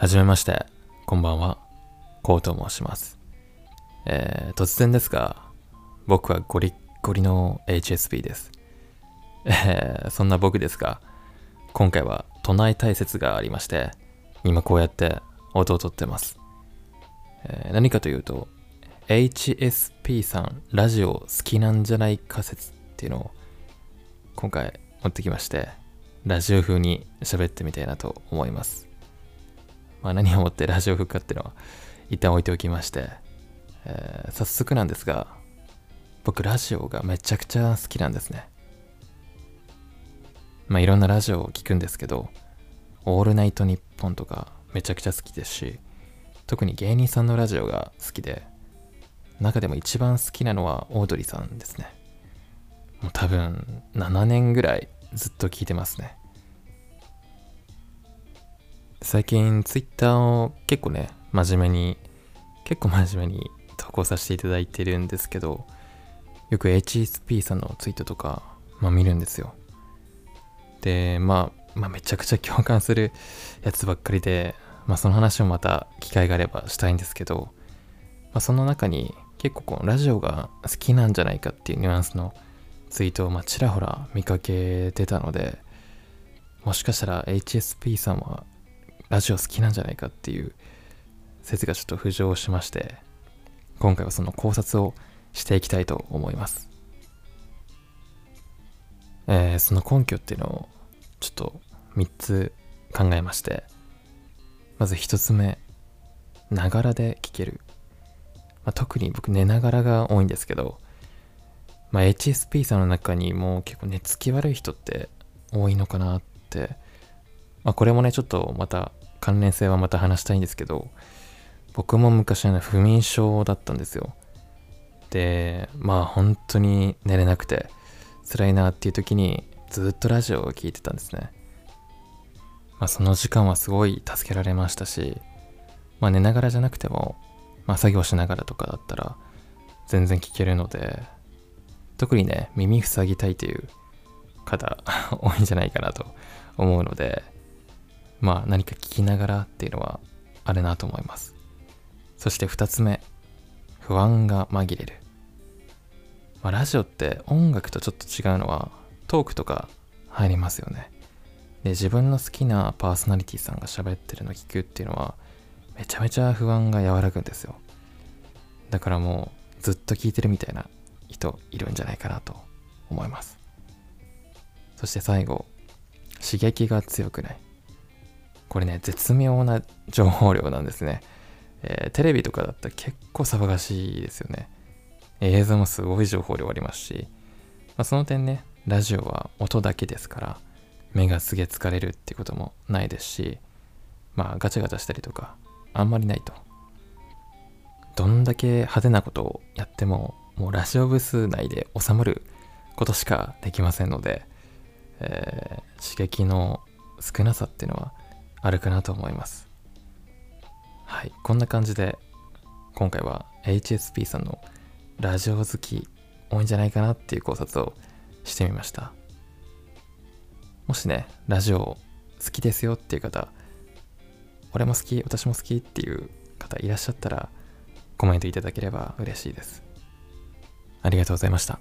はじめまして、こんばんは、こうと申します。えー、突然ですが、僕はゴリッゴリの HSP です。えー、そんな僕ですが、今回は唱えたい説がありまして、今こうやって音を取ってます。えー何かというと、HSP さん、ラジオ好きなんじゃないか説っていうのを今回持ってきまして、ラジオ風に喋ってみたいなと思います。まあ、何をもってラジオ風かっていうのは一旦置いておきまして、えー早速なんですが、僕ラジオがめちゃくちゃ好きなんですね。まあいろんなラジオを聞くんですけど、オールナイトニッポンとかめちゃくちゃ好きですし、特に芸人さんのラジオが好きで、中でも一番好きなのはオードリーさんですね。もう多分7年ぐらいずっと聞いてますね。最近ツイッターを結構ね、真面目に、結構真面目に投稿させていただいてるんですけど、よく HSP さんのツイートとか、まあ見るんですよ。で、まあ、まあめちゃくちゃ共感するやつばっかりで、まあその話もまた機会があればしたいんですけど、まあその中に結構このラジオが好きなんじゃないかっていうニュアンスのツイートをまあちらほら見かけてたので、もしかしたら HSP さんはラジオ好きなんじゃないかっていう説がちょっと浮上しまして、今回はその考察をしていきたいと思います。えーその根拠っていうのをちょっと3つ考えまして、まず1つ目、ながらで聞ける。まあ、特に僕寝ながらが多いんですけど、まあ、HSP さんの中にも結構寝つき悪い人って多いのかなって、まあ、これもねちょっとまた関連性はまた話したいんですけど僕も昔はね不眠症だったんですよ。でまあ本当に寝れなくて辛いなっていう時にずっとラジオを聴いてたんですね。まあその時間はすごい助けられましたしまあ寝ながらじゃなくてもまあ作業しながらとかだったら全然聞けるので特にね耳塞ぎたいという方多いんじゃないかなと思うのでまあ何か聞きながらっていうのはあるなと思います。そして2つ目不安が紛れる、まあ、ラジオって音楽とちょっと違うのはトークとか入りますよね。で自分の好きなパーソナリティさんが喋ってるの聞くっていうのはめちゃめちゃ不安が和らぐんですよ。だからもうずっと聞いてるみたいな人いるんじゃないかなと思います。そして最後刺激が強くない。これね絶妙な情報量なんですね、えーテレビとかだったら結構騒がしいですよね。映像もすごい情報量ありますし、まあ、その点ねラジオは音だけですから目がすげえ疲れるってこともないですしまあガチャガチャしたりとかあんまりないと。どんだけ派手なことをやってももうラジオブス内で収まることしかできませんので、えー刺激の少なさっていうのはあるかなと思います。はい。こんな感じで今回は HSP さんのラジオ好き多いんじゃないかなっていう考察をしてみました。もしねラジオ好きですよっていう方俺も好き私も好きっていう方いらっしゃったらコメントいただければ嬉しいです。ありがとうございました。